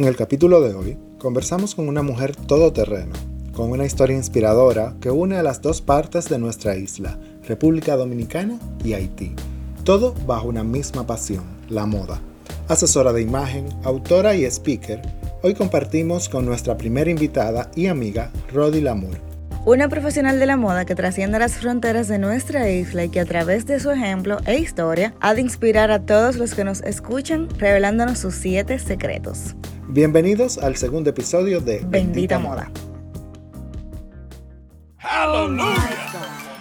En el capítulo de hoy, conversamos con una mujer todoterreno, con una historia inspiradora que une a las dos partes de nuestra isla, República Dominicana y Haití, todo bajo una misma pasión, la moda. Asesora de imagen, autora y speaker, hoy compartimos con nuestra primera invitada y amiga, Rodi Lamour una profesional de la moda que trasciende las fronteras de nuestra isla y que a través de su ejemplo e historia ha de inspirar a todos los que nos escuchan revelándonos sus siete secretos. Bienvenidos al segundo episodio de Bendita, Moda. ¡Hallelujah!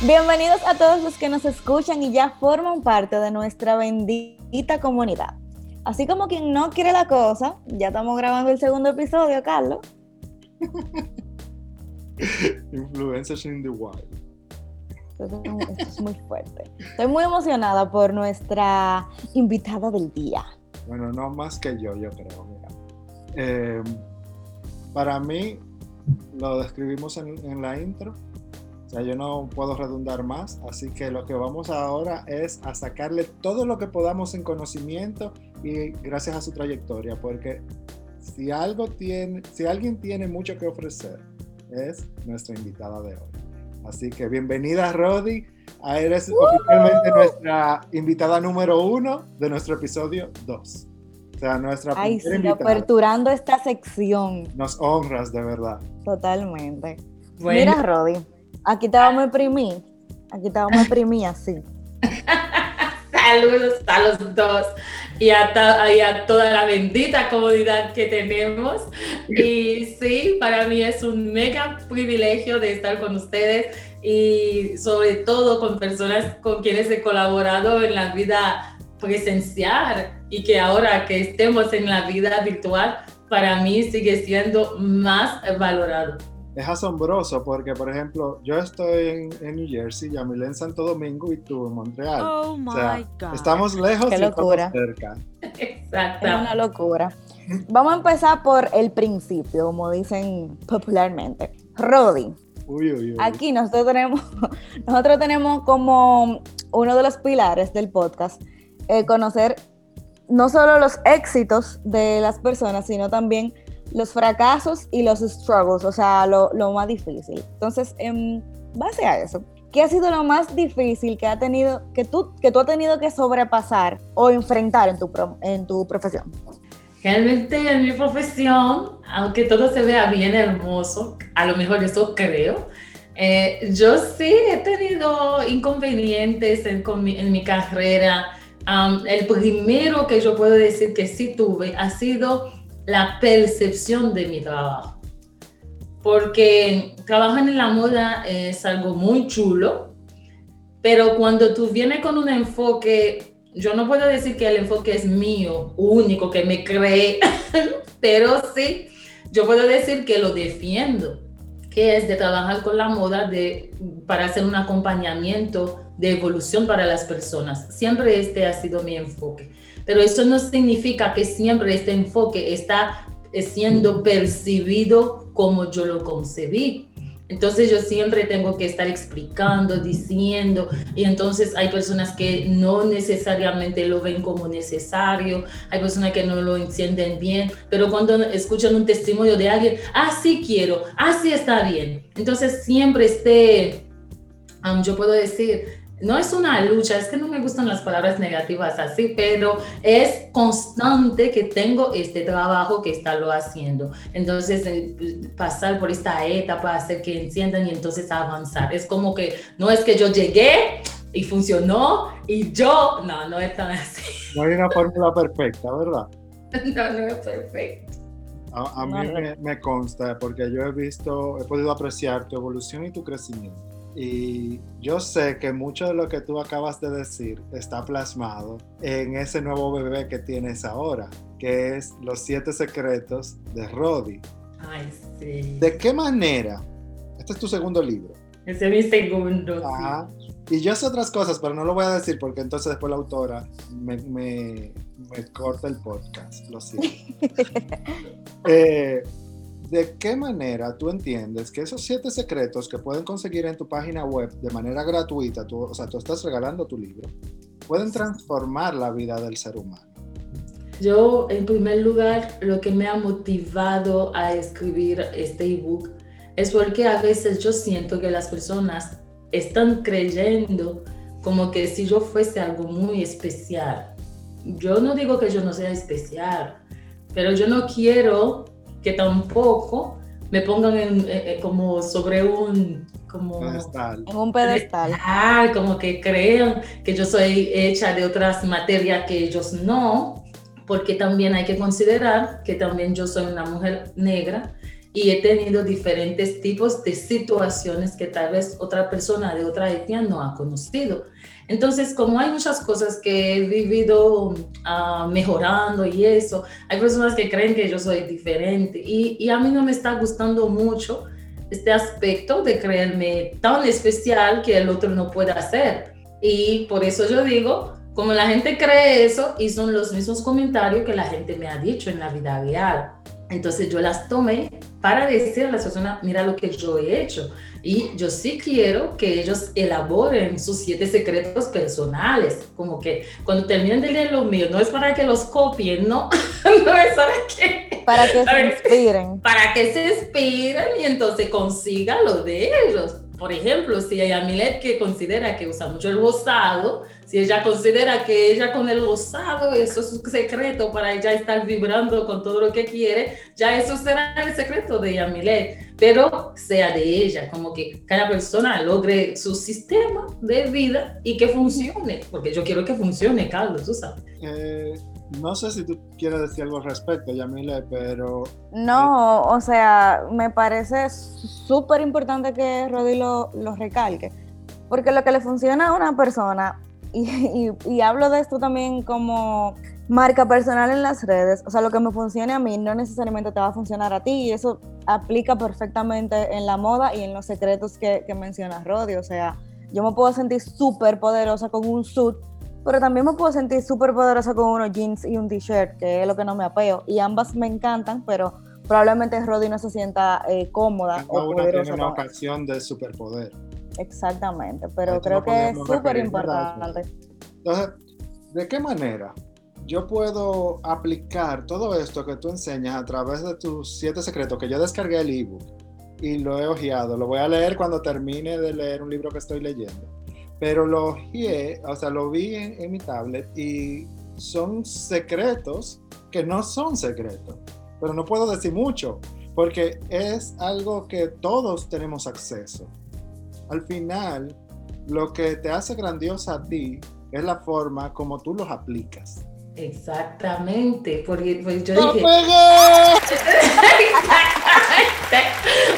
Bienvenidos a todos los que nos escuchan y ya forman parte de nuestra bendita comunidad. Así como quien no quiere la cosa, ya estamos grabando el segundo episodio, Carlos. Influencers in the wild. Esto es, muy fuerte. Estoy muy emocionada por nuestra invitada del día. Bueno, no más que yo, yo creo. Mira. Eh, para mí, lo describimos en la intro, o sea, yo no puedo redundar más, así que lo que vamos ahora es a sacarle todo lo que podamos en conocimiento y gracias a su trayectoria, porque si algo tiene, si alguien tiene mucho que ofrecer, es nuestra invitada de hoy. Así que bienvenida, Rodi. Eres oficialmente nuestra invitada número uno de nuestro episodio 2. O sea, nuestra Ay, sí, aperturando esta sección. Nos honras, de verdad. Totalmente. Mira, Rodi Aquí te vamos imprimir. Aquí te vamos a imprimir así. Saludos a los dos y a, a, toda la bendita comunidad que tenemos. Y sí, para mí es un mega privilegio de estar con ustedes y sobre todo con personas con quienes he colaborado en la vida presencial y que ahora que estemos en la vida virtual, para mí sigue siendo más valorado es asombroso porque, por ejemplo, yo estoy en, New Jersey, Yamile en Santo Domingo y tú en Montreal. Oh my God. Estamos lejos Qué locura. cerca. Exacto. Es una locura. Vamos a empezar por el principio, como dicen popularmente. Rodi. Uy, uy, uy. Aquí nosotros tenemos, nosotros tenemos como uno de los pilares del podcast eh, conocer no solo los éxitos de las personas, sino también los fracasos y los struggles, o sea, lo, más difícil. Entonces, en base a eso, ¿qué ha sido lo más difícil que, ha tenido, que, tú, que tú has tenido que sobrepasar o enfrentar en tu, en tu profesión? Realmente en mi profesión, aunque todo se vea bien hermoso, a lo mejor eso creo, eh, yo sí he tenido inconvenientes en, en mi carrera. el primero que yo puedo decir que sí tuve ha sido la percepción de mi trabajo. Porque trabajar en la moda es algo muy chulo, pero cuando tú vienes con un enfoque, yo no puedo decir que el enfoque es mío, único, que me cree, pero sí, yo puedo decir que lo defiendo, que es de trabajar con la moda de, para hacer un acompañamiento de evolución para las personas. Siempre este ha sido mi enfoque pero eso no significa que siempre este enfoque está siendo percibido como yo lo concebí. Entonces yo siempre tengo que estar explicando, diciendo, y entonces hay personas que no necesariamente lo ven como necesario, hay personas que no lo entienden bien, pero cuando escuchan un testimonio de alguien, así ah, quiero, así ah, está bien. Entonces siempre esté, yo puedo decir, no es una lucha, es que no me gustan las palabras negativas así, pero es constante que tengo este trabajo que está lo haciendo. Entonces, pasar por esta etapa, hacer que enciendan y entonces avanzar. Es como que no es que yo llegué, y funcionó y yo, no, no es tan así. No hay una fórmula perfecta, ¿verdad? No, no es perfecto. A, mí me, consta porque yo he visto, he podido apreciar tu evolución y tu crecimiento. Y yo sé que mucho de lo que tú acabas de decir está plasmado en ese nuevo bebé que tienes ahora, que es Los siete secretos de Roddy. Ay, sí. ¿De qué manera? Este es tu segundo libro. Ese es mi segundo. Ajá. Y yo sé otras cosas, pero no lo voy a decir porque entonces después la autora me, me, corta el podcast, lo siento. Eh, ¿De qué manera tú entiendes que esos siete secretos que pueden conseguir en tu página web de manera gratuita, tú, o sea, tú estás regalando tu libro, pueden transformar la vida del ser humano? Yo, en primer lugar, lo que me ha motivado a escribir este ebook es porque a veces yo siento que las personas están creyendo como que si yo fuese algo muy especial. Yo no digo que yo no sea especial, pero yo no quiero que tampoco me pongan en, eh, eh, como sobre un como pedestal. En un pedestal. Ah, como que crean que yo soy hecha de otras materias que ellos no, porque también hay que considerar que también yo soy una mujer negra y he tenido diferentes tipos de situaciones que tal vez otra persona de otra etnia no ha conocido. Entonces, como hay muchas cosas que he vivido ah, mejorando y eso, hay personas que creen que yo soy diferente y, y, a mí no me está gustando mucho este aspecto de creerme tan especial que el otro no puede hacer. Y por eso yo digo, como la gente cree eso y son los mismos comentarios que la gente me ha dicho en la vida real. Entonces yo las tomé para decir a las personas, mira lo que yo he hecho. Y yo sí quiero que ellos elaboren sus siete secretos personales. Como que cuando terminen de leer lo mío, no es para que los copien, no, no es para que... Para que se inspiren. Para que se inspiren y entonces consigan lo de ellos. Por ejemplo, si hay Amilet que considera que usa mucho el gozado, si ella considera que ella con el gozado, eso es un secreto para ella estar vibrando con todo lo que quiere, ya eso será el secreto de Yamilet, pero sea de ella, como que cada persona logre su sistema de vida y que funcione, porque yo quiero que funcione, Carlos, tú sabes. Eh, no sé si tú quieres decir algo al respecto, Yamile, pero... No, o sea, me parece súper importante que Rodi lo, lo recalque, porque lo que le funciona a una persona y, hablo de esto también como marca personal en las redes, o sea, lo que me funcione a mí no necesariamente te va a funcionar a ti y eso aplica perfectamente en la moda y en los secretos que, que menciona Rodi, o sea, yo me puedo sentir súper poderosa con un suit, pero también me puedo sentir súper poderosa con unos jeans y un t-shirt, que es lo que no me apeo, y ambas me encantan, pero probablemente Rodi no se sienta eh, cómoda. o una tiene una ocasión de superpoder. Exactamente, pero creo que es súper importante. Entonces, ¿de qué manera yo puedo aplicar todo esto que tú enseñas a través de tus siete secretos? Que yo descargué el ebook y lo he ojeado. Lo voy a leer cuando termine de leer un libro que estoy leyendo. Pero lo ojeé, o sea, lo vi en, en mi tablet y son secretos que no son secretos. Pero no puedo decir mucho porque es algo que todos tenemos acceso al final, lo que te hace grandiosa a ti es la forma como tú los aplicas. Exactamente, porque pues, yo dije...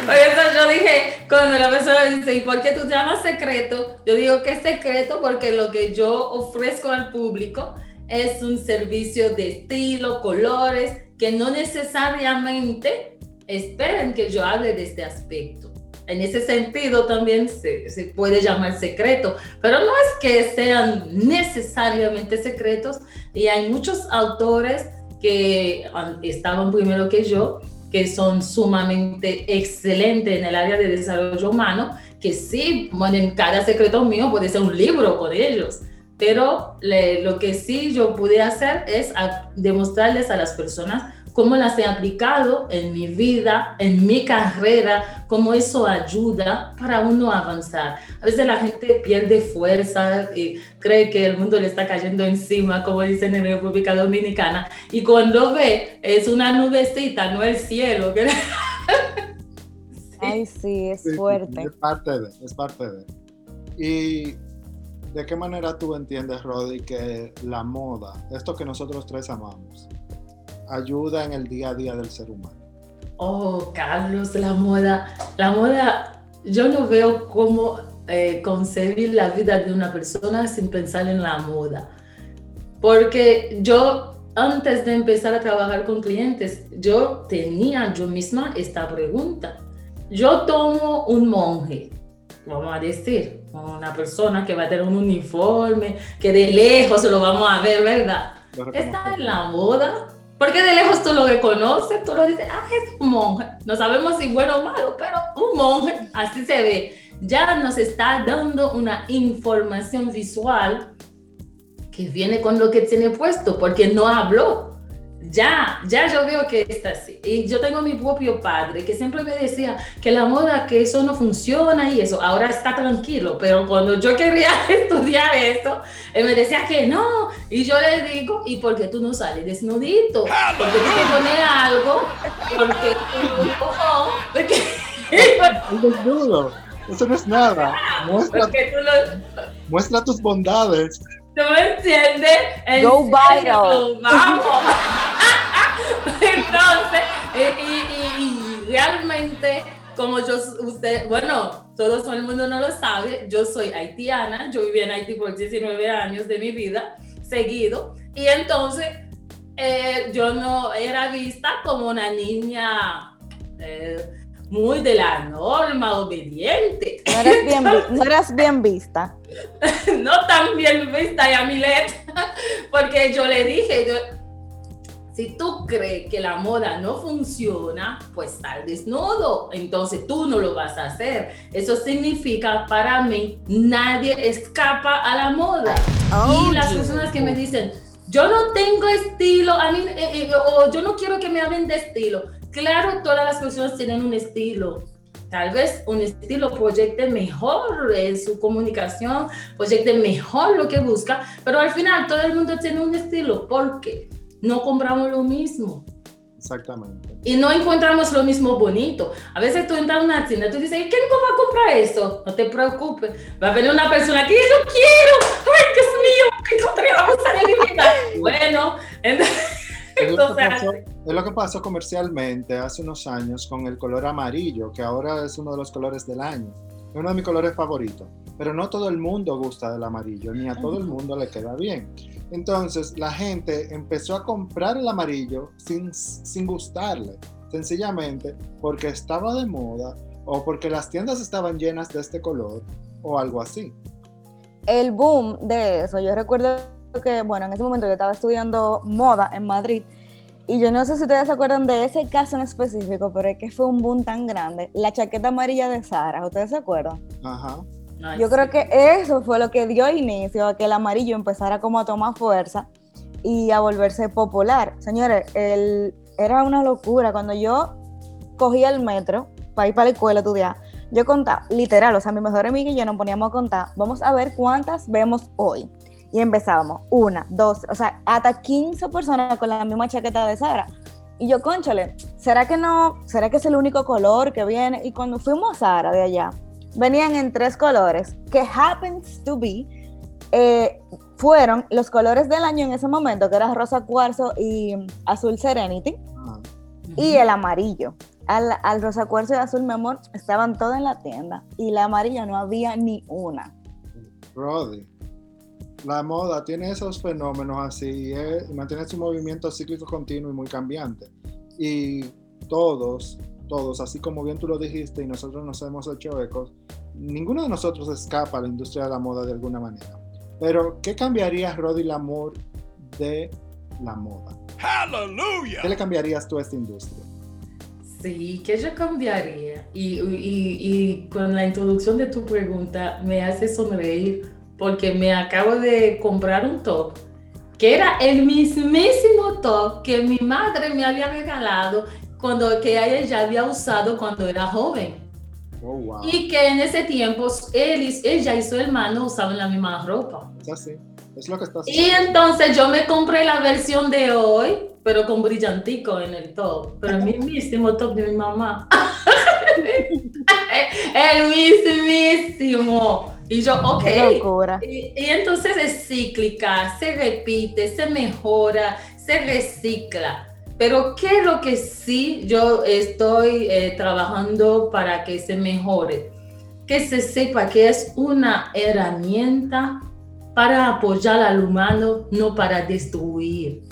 Por eso yo dije, cuando la persona dice, ¿y por qué tú te llamas secreto? Yo digo que es secreto porque lo que yo ofrezco al público es un servicio de estilo, colores, que no necesariamente esperen que yo hable de este aspecto en ese sentido también se, se, puede llamar secreto, pero no es que sean necesariamente secretos y hay muchos autores que estaban primero que yo, que son sumamente excelentes en el área de desarrollo humano, que sí, en cada secreto mío puede ser un libro con ellos, pero lo que sí yo pude hacer es demostrarles a las personas cómo las he aplicado en mi vida, en mi carrera, cómo eso ayuda para uno avanzar. A veces la gente pierde fuerza y cree que el mundo le está cayendo encima, como dicen en República Dominicana, y cuando ve es una nubecita, no el cielo. Ay, sí, es fuerte. es parte de, es parte de. Y ¿de qué manera tú entiendes, Rodi, que la moda, esto que nosotros tres amamos, ayuda en el día a día del ser humano? Oh, Carlos, la moda, la moda, yo no veo cómo eh, concebir la vida de una persona sin pensar en la moda. Porque yo, antes de empezar a trabajar con clientes, yo tenía yo misma esta pregunta. Yo tomo un monje, vamos a decir, una persona que va a tener un uniforme, que de lejos lo vamos a ver, ¿verdad? Está en la moda, porque de lejos tú lo reconoces, tú lo dices, ah, es un monje. No sabemos si bueno o malo, pero un monje, así se ve. Ya nos está dando una información visual que viene con lo que tiene puesto, porque no habló ya, ya yo veo que está así. Y yo tengo mi propio padre que siempre me decía que la moda, que eso no funciona y eso, ahora está tranquilo, pero cuando yo quería estudiar esto, él me decía que no. Y yo le digo, ¿y por qué tú no sales desnudito? Porque tú te pones algo, porque tú porque... desnudo. Eso no es nada. Muestra, muestra tus bondades. ¿Tú me entiendes? Go viral. Vamos. Entonces, y, realmente, como yo, usted, bueno, todo el mundo no lo sabe, yo soy haitiana, yo viví en Haití por 19 años de mi vida, seguido, y entonces eh, yo no era vista como una niña... Eh, muy de la norma, obediente. No eras bien, no eras bien vista. no tan bien vista, Yamilet, porque yo le dije, si tú crees que la moda no funciona, pues sal desnudo, entonces tú no lo vas a hacer. Eso significa para mí, nadie escapa a la moda. Oh, y las personas que me dicen, yo no tengo estilo, a mí, eh, eh, o yo no quiero que me hablen de estilo Claro, todas las personas tienen un estilo. Tal vez un estilo proyecte mejor en su comunicación, proyecte mejor lo que busca, pero al final todo el mundo tiene un estilo porque no compramos lo mismo. Exactamente. Y no encontramos lo mismo bonito. A veces tú entras a una tienda y tú dices, ¿quién va a comprar eso? No te preocupes. Va a venir una persona que yo quiero. ¡Ay, Dios mío! Encontré de mi vida. Bueno, entonces... Es lo, pasó, es lo, que pasó, comercialmente hace unos años con el color amarillo, que ahora es uno de los colores del año. Es uno de mis colores favoritos. Pero no todo el mundo gusta del amarillo, ni a todo el mundo le queda bien. Entonces la gente empezó a comprar el amarillo sin, sin gustarle, sencillamente porque estaba de moda o porque las tiendas estaban llenas de este color o algo así. El boom de eso, yo recuerdo que, bueno, en ese momento yo estaba estudiando moda en Madrid y yo no sé si ustedes se acuerdan de ese caso en específico, pero es que fue un boom tan grande. La chaqueta amarilla de Sara, ¿ustedes se acuerdan? Ajá. yo creo que eso fue lo que dio inicio a que el amarillo empezara como a tomar fuerza y a volverse popular. Señores, el, era una locura. Cuando yo cogía el metro para ir para la escuela a estudiar, yo contaba, literal, o sea, mi mejor amiga y yo nos poníamos a contar, vamos a ver cuántas vemos hoy. Y empezábamos, una, dos, o sea, hasta 15 personas con la misma chaqueta de Sara. Y yo, conchale, ¿será que no? ¿Será que es el único color que viene? Y cuando fuimos a Sara de allá, venían en tres colores, que happens to be, eh, fueron los colores del año en ese momento, que era rosa cuarzo y azul serenity, y el amarillo. Al, al, rosa cuarzo y azul, mi amor, estaban todas en la tienda, y la amarilla no había ni una. Brody la moda tiene esos fenómenos así y, mantiene su movimiento cíclico continuo y muy cambiante. Y todos, todos, así como bien tú lo dijiste y nosotros nos hemos hecho ecos, ninguno de nosotros escapa a la industria de la moda de alguna manera. Pero, ¿qué cambiaría Roddy Lamour de la moda? ¡Aleluya! ¿Qué le cambiarías tú a esta industria? Sí, ¿qué yo cambiaría? Y, y, y con la introducción de tu pregunta me hace sonreír porque me acabo de comprar un top que era el mismísimo top que mi madre me había regalado cuando que ella ya había usado cuando era joven. Oh, wow. Y que en ese tiempo él, ella y su hermano usaban la misma ropa. Es lo que está Y entonces yo me compré la versión de hoy, pero con brillantico en el top. Pero el mismísimo top de mi mamá. el mismísimo. Y yo, ok. Y, y, entonces es cíclica, se repite, se mejora, se recicla. Pero ¿qué es lo que sí yo estoy eh, trabajando para que se mejore? Que se sepa que es una herramienta para apoyar al humano, no para destruir.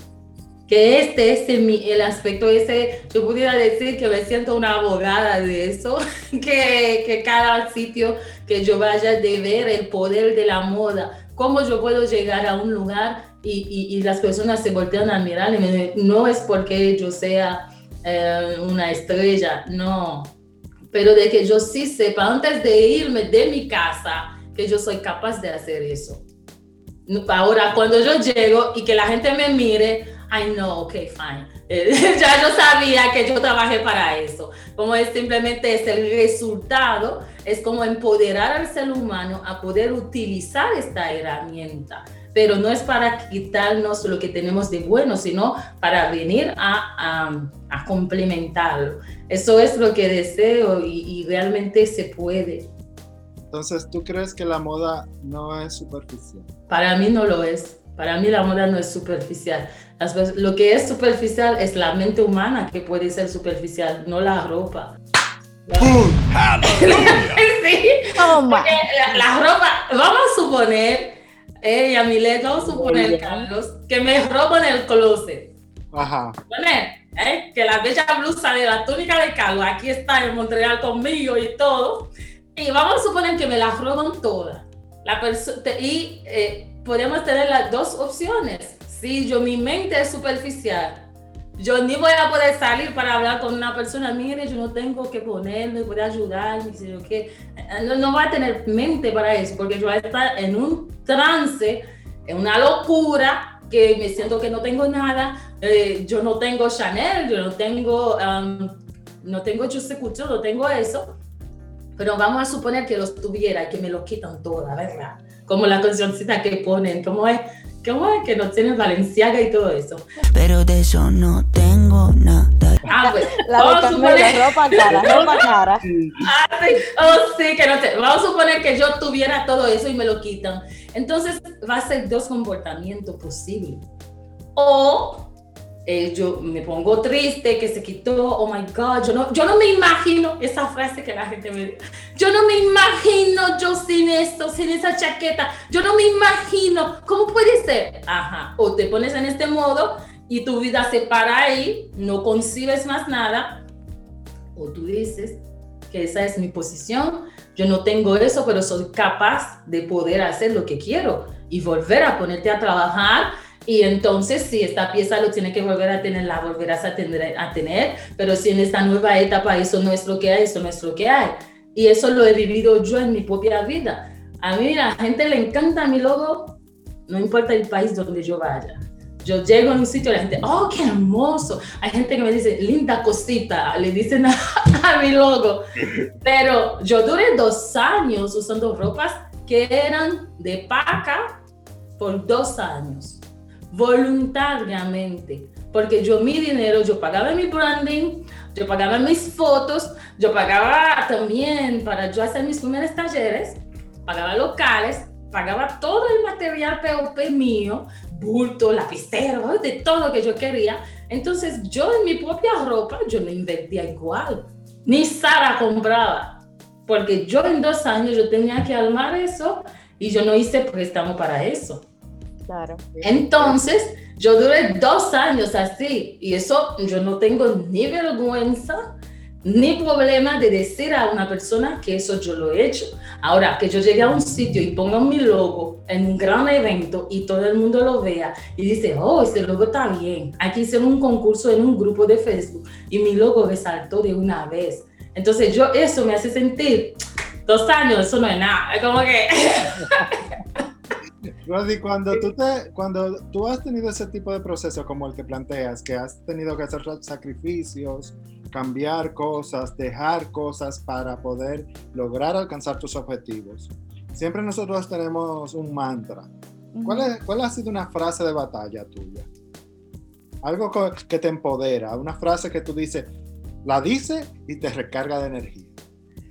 Que este es el, aspecto ese, yo pudiera decir que me siento una abogada de eso, que, que cada sitio que yo vaya de ver el poder de la moda, cómo yo puedo llegar a un lugar y, las personas se voltean a mirar y no es porque yo sea eh, una estrella, no, pero de que yo sí sepa antes de irme de mi casa que yo soy capaz de hacer eso. Ahora, cuando yo llego y que la gente me mire, I know, ok, fine. ya yo sabía que yo trabajé para eso. Como es simplemente es el resultado, es como empoderar al ser humano a poder utilizar esta herramienta pero no es para quitarnos lo que tenemos de bueno, sino para venir a, a, complementarlo. Eso es lo que deseo y, realmente se puede. Entonces, ¿tú crees que la moda no es superficial? Para mí no lo es. Para mí la moda no es superficial. Lo que es superficial es la mente humana que puede ser superficial, no la ropa. sí, oh, la, la ropa, vamos a suponer mi le vamos a suponer, Carlos, que me roban el closet. Ajá. ¿eh? Que la bella blusa de la túnica de Carlos aquí está en Montreal conmigo y todo. Y vamos a suponer que me la roban todas. La y eh, podemos tener las dos opciones. Si yo mi mente es superficial, yo ni voy a poder salir para hablar con una persona, mire, yo no tengo que ponerme, puede ayudar, no, no voy a tener mente para eso, porque yo voy a estar en un trance, en una locura, que me siento que no tengo nada, eh, yo no tengo Chanel, yo no tengo, um, no tengo Couture, no tengo eso, pero vamos a suponer que los tuviera que me lo quitan toda, ¿verdad? Como la cancioncita que ponen, como es ¿Cómo es que no tienes Valenciaga y todo eso? Pero de eso no tengo nada. Ah, pues, la vamos a suponer... ropa cara, ropa cara. Ah, sí. Oh, sí, que no sé. Vamos a suponer que yo tuviera todo eso y me lo quitan. Entonces, va a ser dos comportamientos posibles. O eh, yo me pongo triste, que se quitó, oh my God, yo no, yo no me imagino esa frase que la gente me dice, yo no me imagino yo sin esto, sin esa chaqueta, yo no me imagino, ¿cómo puede ser? Ajá, o te pones en este modo y tu vida se para ahí, no concibes más nada, o tú dices que esa es mi posición, yo no tengo eso, pero soy capaz de poder hacer lo que quiero y volver a ponerte a trabajar y entonces, si esta pieza lo tiene que volver a tener, la volverás a tener, a tener, pero si en esta nueva etapa eso no es lo que hay, eso no es lo que hay. Y eso lo he vivido yo en mi propia vida. A mí la gente le encanta mi logo, no importa el país donde yo vaya. Yo llego a un sitio y la gente, oh, qué hermoso. Hay gente que me dice, linda cosita, le dicen a, a mi logo. Pero yo duré dos años usando ropas que eran de paca por dos años voluntariamente, porque yo mi dinero, yo pagaba mi branding, yo pagaba mis fotos, yo pagaba también para yo hacer mis primeros talleres, pagaba locales, pagaba todo el material POP mío, bulto, lapicero, de todo que yo quería. Entonces yo en mi propia ropa, yo no invertía igual, ni Sara compraba, porque yo en dos años yo tenía que armar eso y yo no hice préstamo para eso. Entonces, yo duré dos años así y eso yo no tengo ni vergüenza ni problema de decir a una persona que eso yo lo he hecho. Ahora, que yo llegue a un sitio y ponga mi logo en un gran evento y todo el mundo lo vea y dice, oh, ese logo está bien. Aquí hice un concurso en un grupo de Facebook y mi logo resaltó de una vez. Entonces, yo eso me hace sentir, dos años, eso no es nada. Es como que... Rodi, cuando tú, te, cuando tú has tenido ese tipo de proceso como el que planteas, que has tenido que hacer sacrificios, cambiar cosas, dejar cosas para poder lograr alcanzar tus objetivos, siempre nosotros tenemos un mantra. ¿Cuál, ¿Cuál ha sido una frase de batalla tuya? Algo que te empodera, una frase que tú dices, la dices y te recarga de energía.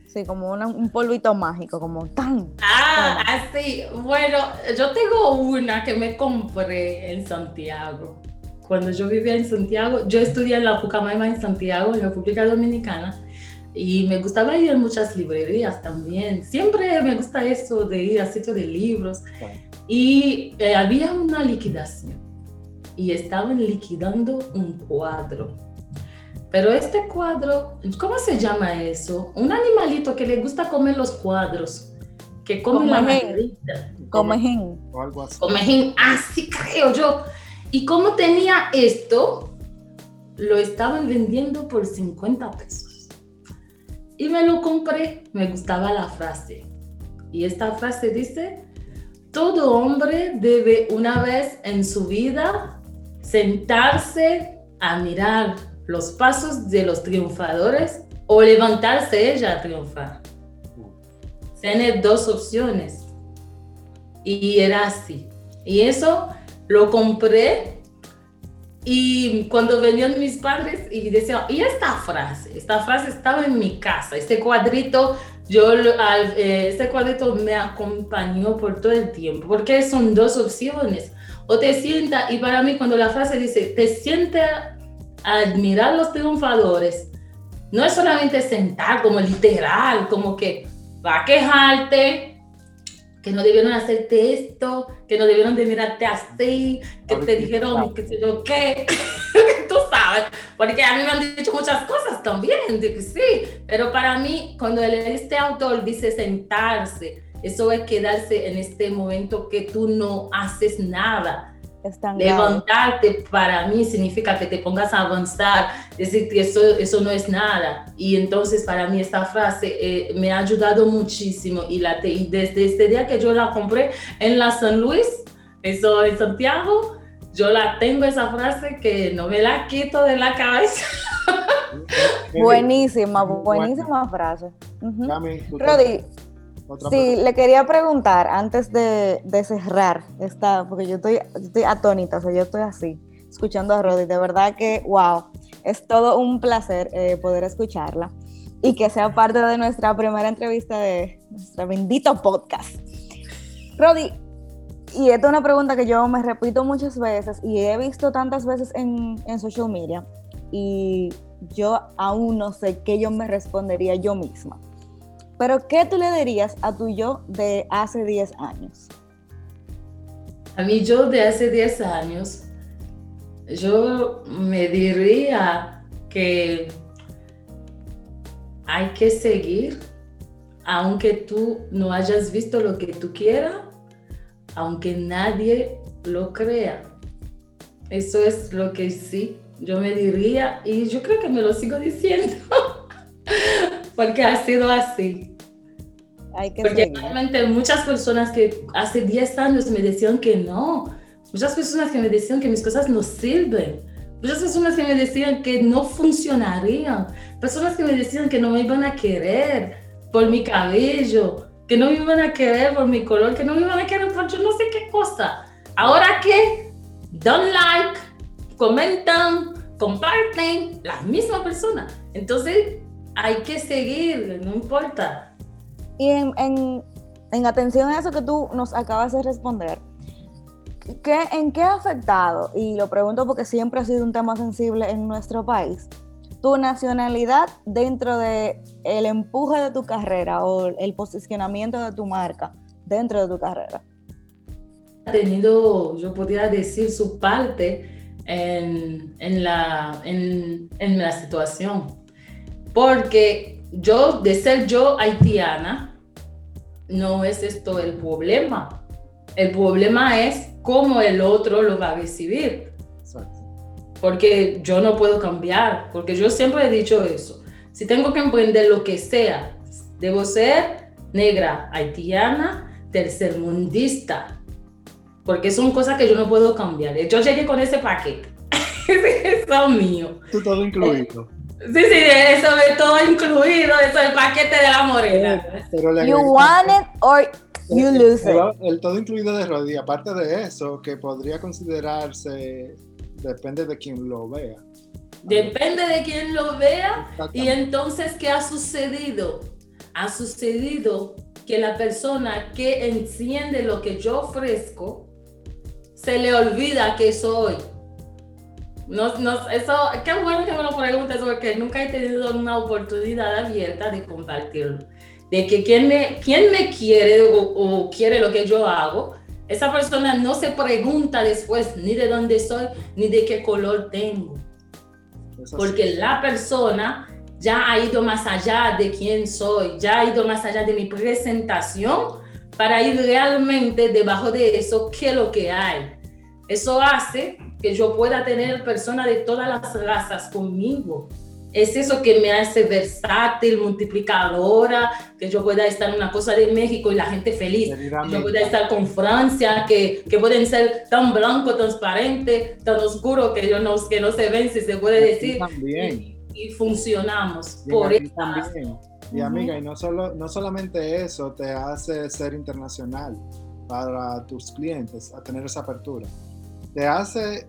Sí, como un polvito mágico, como tan. Ah, así. Bueno, yo tengo una que me compré en Santiago. Cuando yo vivía en Santiago, yo estudié en la Pucamaima en Santiago, en República Dominicana, y me gustaba ir a muchas librerías también. Siempre me gusta eso de ir a sitios de libros. Y eh, había una liquidación y estaban liquidando un cuadro. Pero este cuadro, ¿cómo se llama eso? Un animalito que le gusta comer los cuadros, que come la margarita. Comejín. O algo así. Comejín, así creo yo. Y como tenía esto, lo estaban vendiendo por 50 pesos. Y me lo compré, me gustaba la frase. Y esta frase dice, todo hombre debe una vez en su vida sentarse a mirar los pasos de los triunfadores o levantarse ella a triunfar. Tiene dos opciones. Y era así. Y eso lo compré y cuando venían mis padres y decían, ¿y esta frase? Esta frase estaba en mi casa, este cuadrito, yo, eh, este cuadrito me acompañó por todo el tiempo, porque son dos opciones. O te sienta, y para mí cuando la frase dice, te sienta admirar los triunfadores, no es solamente sentar como literal, como que va a quejarte, que no debieron hacerte esto, que no debieron de mirarte así, que te dijeron que sé yo qué, tú sabes, porque a mí me han dicho muchas cosas también, de que sí, pero para mí cuando este autor dice sentarse, eso es quedarse en este momento que tú no haces nada, Levantarte para mí significa que te pongas a avanzar, decir que eso, eso no es nada. Y entonces para mí esta frase eh, me ha ayudado muchísimo y, la y desde este día que yo la compré en la San Luis, eso en Santiago, yo la tengo esa frase que no me la quito de la cabeza. buenísima, buenísima frase. Sí, le quería preguntar antes de, cerrar esta, porque yo estoy, estoy, atónita, o sea, yo estoy así, escuchando a Rodi. De verdad que, wow, es todo un placer eh, poder escucharla y que sea parte de nuestra primera entrevista de nuestro bendito podcast. Rodi, y esta es una pregunta que yo me repito muchas veces y he visto tantas veces en, en social media y yo aún no sé qué yo me respondería yo misma. Pero, ¿qué tú le dirías a tu yo de hace 10 años? A mi yo de hace 10 años, yo me diría que hay que seguir, aunque tú no hayas visto lo que tú quieras, aunque nadie lo crea. Eso es lo que sí, yo me diría y yo creo que me lo sigo diciendo. porque ha sido así. Hay que porque realmente muchas personas que hace 10 años me decían que no, muchas personas que me decían que mis cosas no sirven, muchas personas que me decían que no funcionarían, personas que me decían que no me iban a querer por mi cabello, que no me iban a querer por mi color, que no me iban a querer por yo no sé qué cosa. Ahora que, don't like, comentan, comparten, la misma persona. Entonces, hay que seguir, no importa. Y en, atención a eso que tú nos acabas de responder, ¿qué, ¿en qué ha afectado? Y lo pregunto porque siempre ha sido un tema sensible en nuestro país. Tu nacionalidad dentro de el empuje de tu carrera o el posicionamiento de tu marca dentro de tu carrera. Ha tenido, yo podría decir, su parte en, la, en la situación porque yo, de ser yo haitiana, no es esto el problema. El problema es cómo el otro lo va a recibir. Porque yo no puedo cambiar, porque yo siempre he dicho eso. Si tengo que emprender lo que sea, debo ser negra, haitiana, tercermundista, porque son cosas que yo no puedo cambiar. Yo llegué con ese paquete. es mío. Tú todo incluido. Sí, sí, eso de todo incluido, eso el paquete de la morena. you want it or you lose it. El todo incluido de rodilla, aparte de eso, que podría considerarse, depende de quien lo vea. Depende de quien lo vea y entonces, ¿qué ha sucedido? ha sucedido que la persona que enciende lo que yo ofrezco, se le olvida que soy. No, no, eso, qué bueno que me lo preguntes porque nunca he tenido una oportunidad abierta de compartirlo. De que quien me, quien me quiere o, quiere lo que yo hago, esa persona no se pregunta después ni de dónde soy ni de qué color tengo. Porque la persona ya ha ido más allá de quién soy, ya ha ido más allá de mi presentación para ir realmente debajo de eso, qué es lo que hay. Eso hace que yo pueda tener personas de todas las razas conmigo. Es eso que me hace versátil, multiplicadora, que yo pueda estar en una cosa de México y la gente feliz. Yo pueda estar con Francia, que, que pueden ser tan blanco, transparente, tan oscuro que, yo no, que no se ven, si se puede decir. También y funcionamos por eso. Y amiga, y no, solo, no solamente eso te hace ser internacional para tus clientes, a tener esa apertura, te hace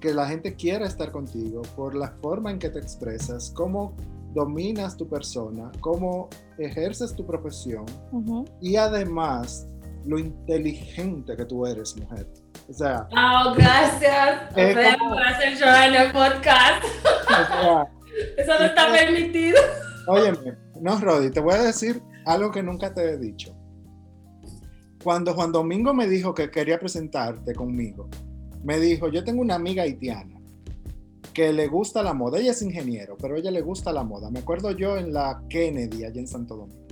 que la gente quiera estar contigo por la forma en que te expresas, cómo dominas tu persona, cómo ejerces tu profesión y además lo inteligente que tú eres, mujer. O sea. Oh, gracias. por hacer yo en el podcast. Eso no está permitido. Óyeme, no, Rodi, te voy a decir algo que nunca te he dicho. Cuando Juan Domingo me dijo que quería presentarte conmigo, me dijo, yo tengo una amiga haitiana que le gusta la moda. Ella es ingeniero, pero ella le gusta la moda. Me acuerdo yo en la Kennedy, allá en Santo Domingo.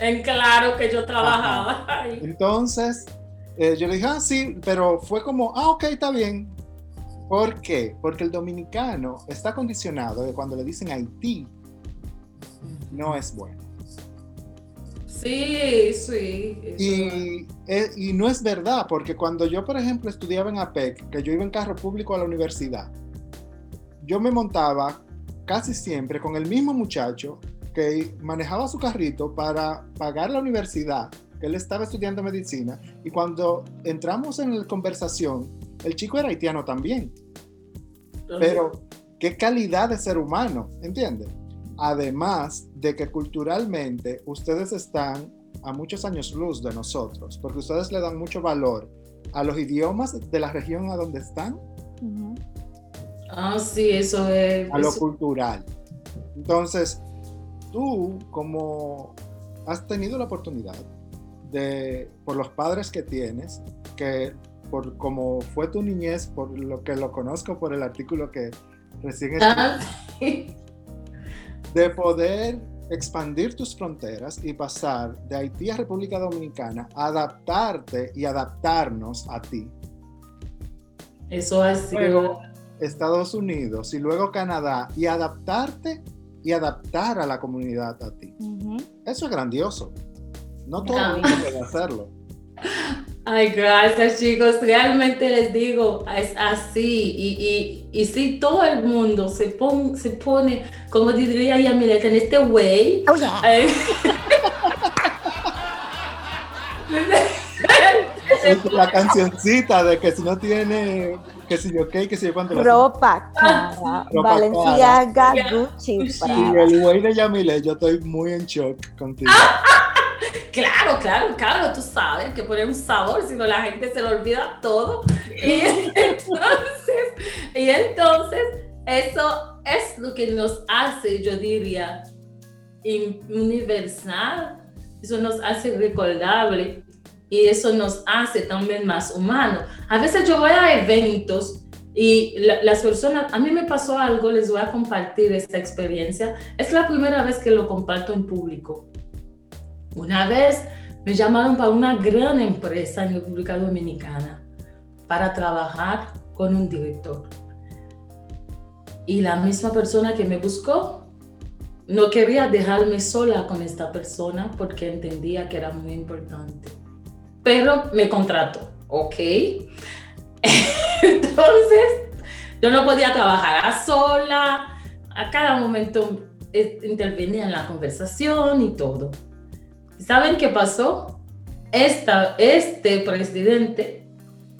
En claro que yo trabajaba ahí. Entonces, eh, yo le dije, ah, sí, pero fue como, ah, ok, está bien. ¿Por qué? Porque el dominicano está condicionado de cuando le dicen Haití, no es bueno. Sí, sí. Y, y, no es verdad, porque cuando yo, por ejemplo, estudiaba en APEC, que yo iba en carro público a la universidad, yo me montaba casi siempre con el mismo muchacho que manejaba su carrito para pagar la universidad, que él estaba estudiando medicina, y cuando entramos en la conversación, el chico era haitiano también. Pero, ¿qué calidad de ser humano? ¿Entiendes? Además de que culturalmente ustedes están a muchos años luz de nosotros, porque ustedes le dan mucho valor a los idiomas de la región a donde están. Ah, sí, eso es. A lo cultural. Entonces, tú, como has tenido la oportunidad de, por los padres que tienes, que por como fue tu niñez, por lo que lo conozco, por el artículo que recién ah, de poder expandir tus fronteras y pasar de Haití a República Dominicana, adaptarte y adaptarnos a ti. Eso ha sido. Estados Unidos y luego Canadá y adaptarte y adaptar a la comunidad a ti. Eso es grandioso. No todo el mundo puede hacerlo. Ay, gracias chicos. Realmente les digo, es así. Y, y, y si todo el mundo se, pon, se pone, como diría Yamileta, en este way. Oh, es la cancioncita de que si no tiene, que si yo qué, que si yo cuánto. Ropa cara, Valenciaga, Gucci. Sí, el güey de Yamile, yo estoy muy en shock contigo. Claro, claro, claro, tú sabes que pone un sabor, si no la gente se lo olvida todo. Y entonces, y entonces eso es lo que nos hace, yo diría, universal, eso nos hace recordable y eso nos hace también más humanos. A veces yo voy a eventos y las personas, a mí me pasó algo, les voy a compartir esta experiencia. Es la primera vez que lo comparto en público. Una vez me llamaron para una gran empresa en República Dominicana para trabajar con un director. Y la misma persona que me buscó no quería dejarme sola con esta persona porque entendía que era muy importante. Pero me contrató, ¿ok? Entonces, yo no podía trabajar sola. A cada momento eh, intervenía en la conversación y todo. ¿Saben qué pasó? Esta, este presidente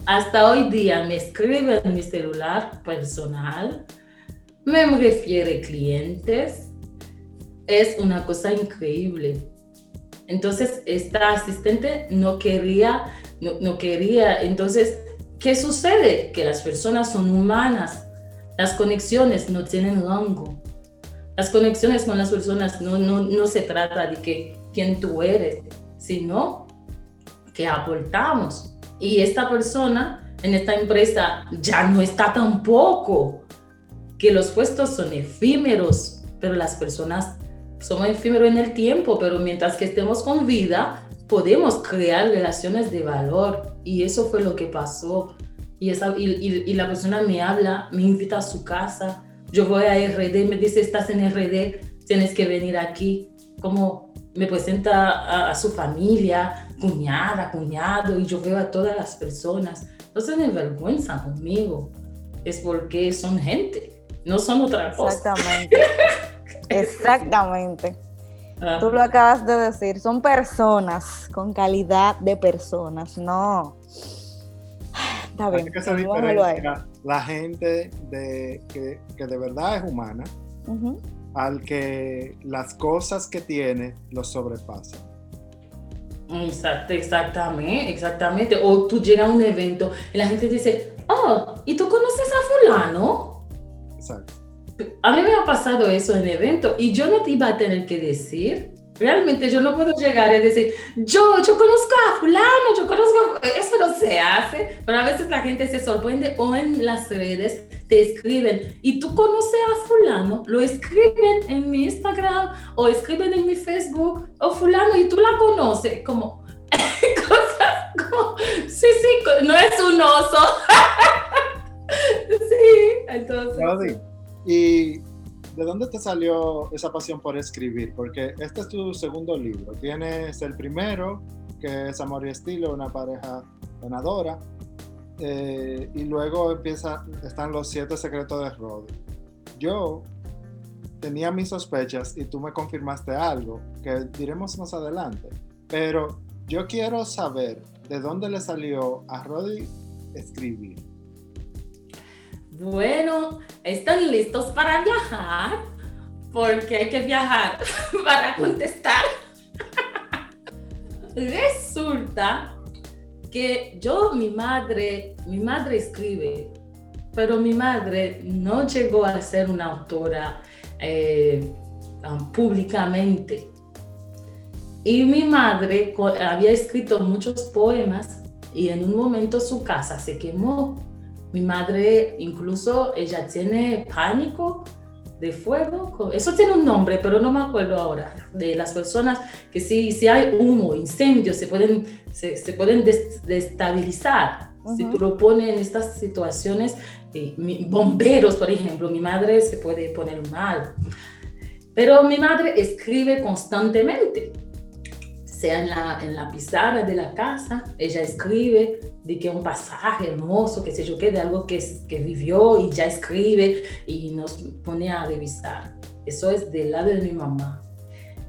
hasta hoy día me escribe en mi celular personal, me refiere clientes es una cosa increíble. Entonces, esta asistente no quería, no, no quería, entonces, ¿qué sucede? Que las personas son humanas, las conexiones no tienen rango. Las conexiones con las personas no, no, no se trata de que quién tú eres, sino que aportamos. Y esta persona en esta empresa ya no está tampoco, que los puestos son efímeros, pero las personas somos efímeros en el tiempo, pero mientras que estemos con vida, podemos crear relaciones de valor. Y eso fue lo que pasó. Y, esa, y, la persona me habla, me invita a su casa. Yo voy a RD, me dice, estás en RD, tienes que venir aquí. Como presenta a, a su familia, cuñada, cuñado, y yo veo a todas las personas. No se vergüenza conmigo. Es porque son gente, no son otra cosa. Exactamente. Exactamente. Ah. Tú lo acabas de decir, son personas con calidad de personas, no. Está bien. Que la gente de, que, que, de verdad es humana al que las cosas que tiene los sobrepasan. Exacto, exactamente, exactamente. O tú llegas a un evento y la gente dice, oh, ¿y tú conoces a fulano? Exacto a mí me ha pasado eso en evento y yo no te iba a tener que decir. Realmente yo no puedo llegar y decir, yo, yo conozco a fulano, yo conozco, eso no se hace, pero a veces la gente se sorprende o en las redes te escriben y tú conoces a fulano, lo escriben en mi Instagram o escriben en mi Facebook o fulano y tú la conoces, como cosas como, sí, sí, no es un oso. sí, entonces... ¿Y de dónde te salió esa pasión por escribir? Porque este es tu segundo libro. Tienes el primero, que es Amor y Estilo, una pareja ganadora. Eh, y luego empieza, están los siete secretos de Rod. Yo tenía mis sospechas y tú me confirmaste algo que diremos más adelante. Pero yo quiero saber de dónde le salió a Roddy escribir. Bueno, ¿están listos para viajar? Porque hay que viajar para contestar. Resulta que yo, mi madre, mi madre escribe, pero mi madre no llegó a ser una autora eh, públicamente. Y mi madre había escrito muchos poemas y en un momento su casa se quemó mi madre incluso, ella tiene pánico de fuego. Eso tiene un nombre, pero no me acuerdo ahora. De las personas que si, si hay humo, incendios, se pueden, se, se pueden destabilizar. Si tú lo pones en estas situaciones, eh, bomberos, por ejemplo, mi madre se puede poner mal. Pero mi madre escribe constantemente sea en la, en la pizarra de la casa, ella escribe de que un pasaje hermoso, que sé yo qué, de algo que, que vivió y ya escribe y nos pone a revisar. Eso es del lado de mi mamá.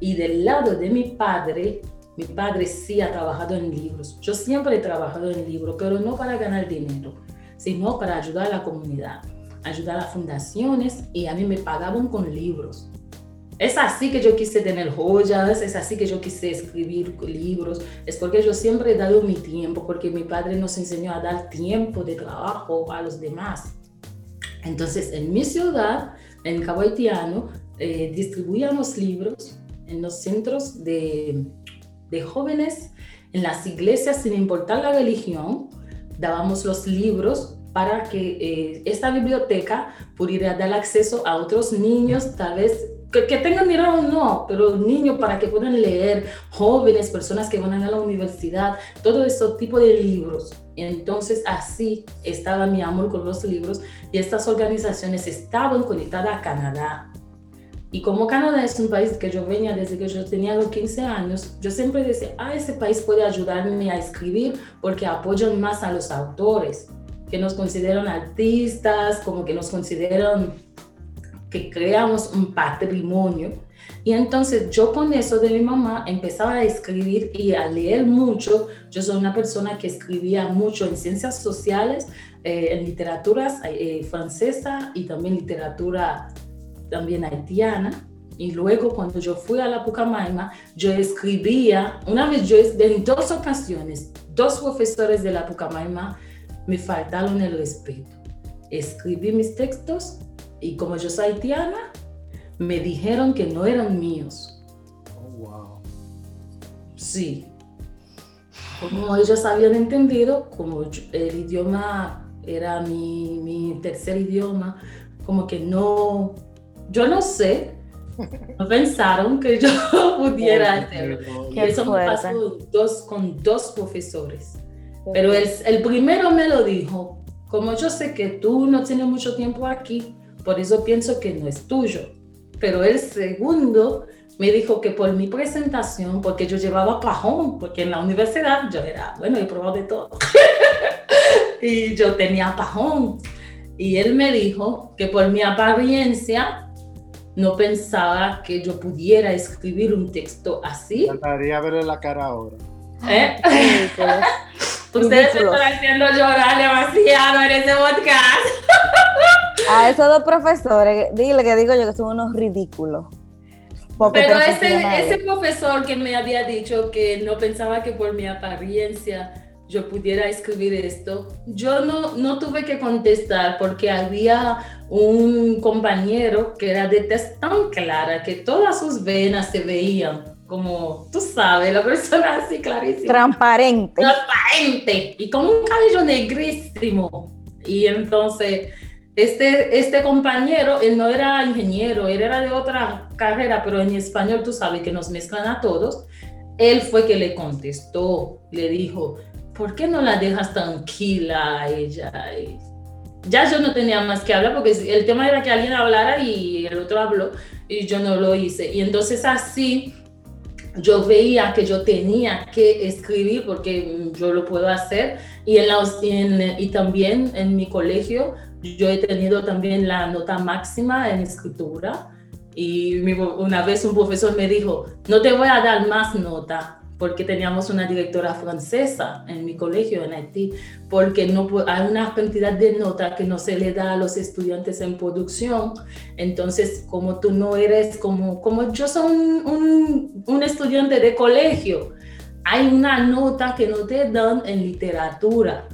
Y del lado de mi padre, mi padre sí ha trabajado en libros. Yo siempre he trabajado en libros, pero no para ganar dinero, sino para ayudar a la comunidad, ayudar a fundaciones y a mí me pagaban con libros. Es así que yo quise tener joyas, es así que yo quise escribir libros, es porque yo siempre he dado mi tiempo, porque mi padre nos enseñó a dar tiempo de trabajo a los demás. Entonces, en mi ciudad, en Cabo Haitiano, eh, distribuíamos libros en los centros de, de jóvenes, en las iglesias, sin importar la religión, dábamos los libros para que eh, esta biblioteca pudiera dar acceso a otros niños, tal vez que, tengan dinero no, pero niños para que puedan leer, jóvenes, personas que van a, la universidad, todo ese tipo de libros. Entonces así estaba mi amor con los libros y estas organizaciones estaban conectadas a Canadá. Y como Canadá es un país que yo venía desde que yo tenía los 15 años, yo siempre decía, ah, ese país puede ayudarme a escribir porque apoyan más a los autores, que nos consideran artistas, como que nos consideran que creamos un patrimonio. Y entonces yo con eso de mi mamá empezaba a escribir y a leer mucho. Yo soy una persona que escribía mucho en ciencias sociales, eh, en literatura eh, francesa y también literatura también haitiana. Y luego cuando yo fui a la Pucamaima, yo escribía, una vez yo, en dos ocasiones, dos profesores de la Pucamaima me faltaron el respeto. Escribí mis textos y como yo soy haitiana, me dijeron que no eran míos. Oh, wow. Sí. Como ellos habían entendido, como el idioma era mi, mi tercer idioma, como que no, yo no sé, no pensaron que yo pudiera hacerlo. Y eso me pasó dos, con dos profesores. Pero el, el primero me lo dijo, como yo sé que tú no tienes mucho tiempo aquí, por eso pienso que no es tuyo. Pero el segundo me dijo que por mi presentación, porque yo llevaba pajón, porque en la universidad yo era, bueno, he probado de todo. y yo tenía pajón. Y él me dijo que por mi apariencia no pensaba que yo pudiera escribir un texto así. Me gustaría verle la cara ahora. ¿Eh? Ustedes se están haciendo llorar demasiado en ese podcast. A esos dos profesores, dile que digo yo que son unos ridículos. Pero ese, ese profesor que me había dicho que no pensaba que por mi apariencia yo pudiera escribir esto, yo no, no tuve que contestar porque había un compañero que era de test tan clara que todas sus venas se veían como, tú sabes, la persona así clarísima. Transparente. Transparente y con un cabello negrísimo. Y entonces, este, este compañero, él no era ingeniero, él era de otra carrera, pero en español tú sabes que nos mezclan a todos. Él fue que le contestó, le dijo, ¿por qué no la dejas tranquila a ella? ya yo no tenía más que hablar porque el tema era que alguien hablara y el otro habló y yo no lo hice. Y entonces así yo veía que yo tenía que escribir porque yo lo puedo hacer y, en la, y también en mi colegio yo he tenido también la nota máxima en escritura y una vez un profesor me dijo, no te voy a dar más nota porque teníamos una directora francesa en mi colegio en Haití, porque no hay una cantidad de notas que no se le da a los estudiantes en producción. Entonces, como tú no eres como, como yo soy un, un, estudiante de colegio, hay una nota que no te dan en literatura.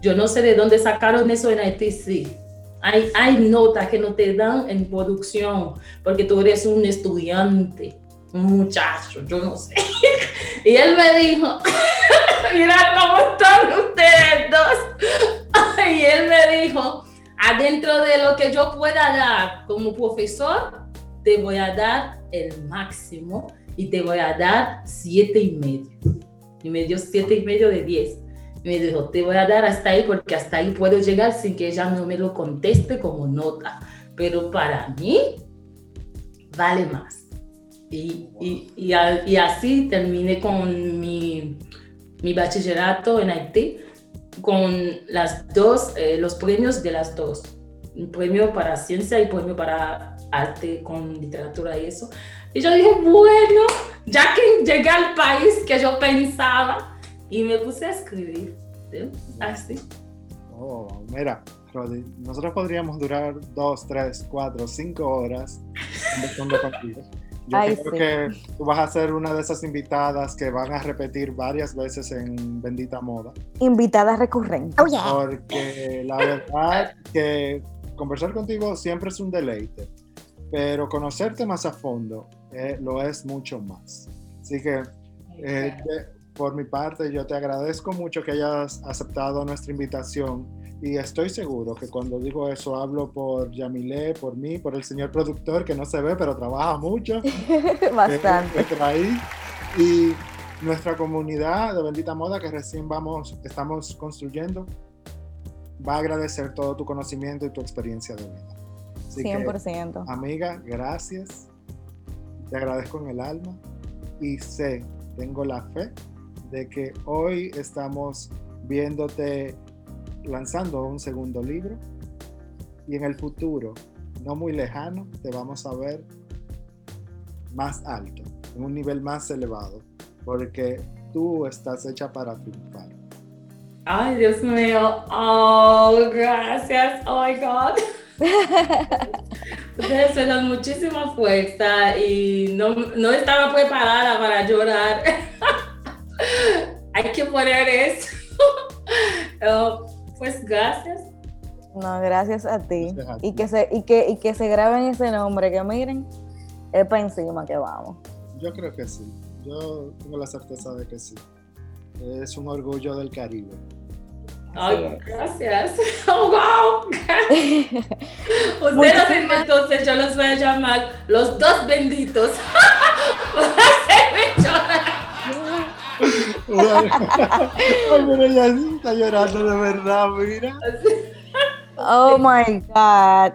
Yo no sé de dónde sacaron eso en Haití, sí. Hay, hay notas que no te dan en producción porque tú eres un estudiante muchacho, yo no sé. Y él me dijo, mira cómo están ustedes dos. Y él me dijo, adentro de lo que yo pueda dar como profesor, te voy a dar el máximo y te voy a dar siete y medio. Y me dio siete y medio de diez. Y me dijo, te voy a dar hasta ahí porque hasta ahí puedo llegar sin que ella no me lo conteste como nota. Pero para mí, vale más. Y, y, y, así terminé con mi, mi, bachillerato en Haití con las dos, eh, los premios de las dos. Un premio para ciencia y premio para arte con literatura y eso. Y yo dije, bueno, ya que llegué al país que yo pensaba y me puse a escribir. Así. Oh, mira, nosotros podríamos durar dos, tres, cuatro, cinco horas conversando contigo. Yo creo que tú vas a ser una de esas invitadas que van a repetir varias veces en Bendita Moda. Invitada recurrente. Oh, Porque la verdad que conversar contigo siempre es un deleite, pero conocerte más a fondo eh, lo es mucho más. Así que eh, por mi parte yo te agradezco mucho que hayas aceptado nuestra invitación y estoy seguro que cuando digo eso hablo por Yamile, por mí, por el señor productor que no se ve pero trabaja mucho. Bastante. y nuestra comunidad de Bendita Moda que recién vamos, estamos construyendo, va a agradecer todo tu conocimiento y tu experiencia de vida. 100%. amiga, gracias. Te agradezco en el alma y sé, tengo la fe de que hoy estamos viéndote lanzando un segundo libro y en el futuro, no muy lejano, te vamos a ver más alto, en un nivel más elevado, porque tú estás hecha para triunfar. Ay, Dios mío. Oh, gracias. Oh my God. Ustedes me dan muchísima fuerza y no, no estaba preparada para llorar. Que poner eso. Oh, pues gracias. No, gracias a ti. Y que se, y que, y que se graben ese nombre, que miren, es para encima que vamos. Yo creo que sí. Yo tengo la certeza de que sí. Es un orgullo del Caribe. Ay, gracias. Oh, wow. Ustedes entonces yo los voy a llamar los dos benditos. Ay, pero ella está llorando de verdad, mira. Oh my God.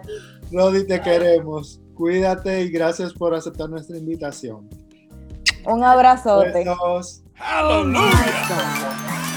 Rodi, te queremos. Cuídate y gracias por aceptar nuestra invitación. Un abrazote. Besos. Aleluya.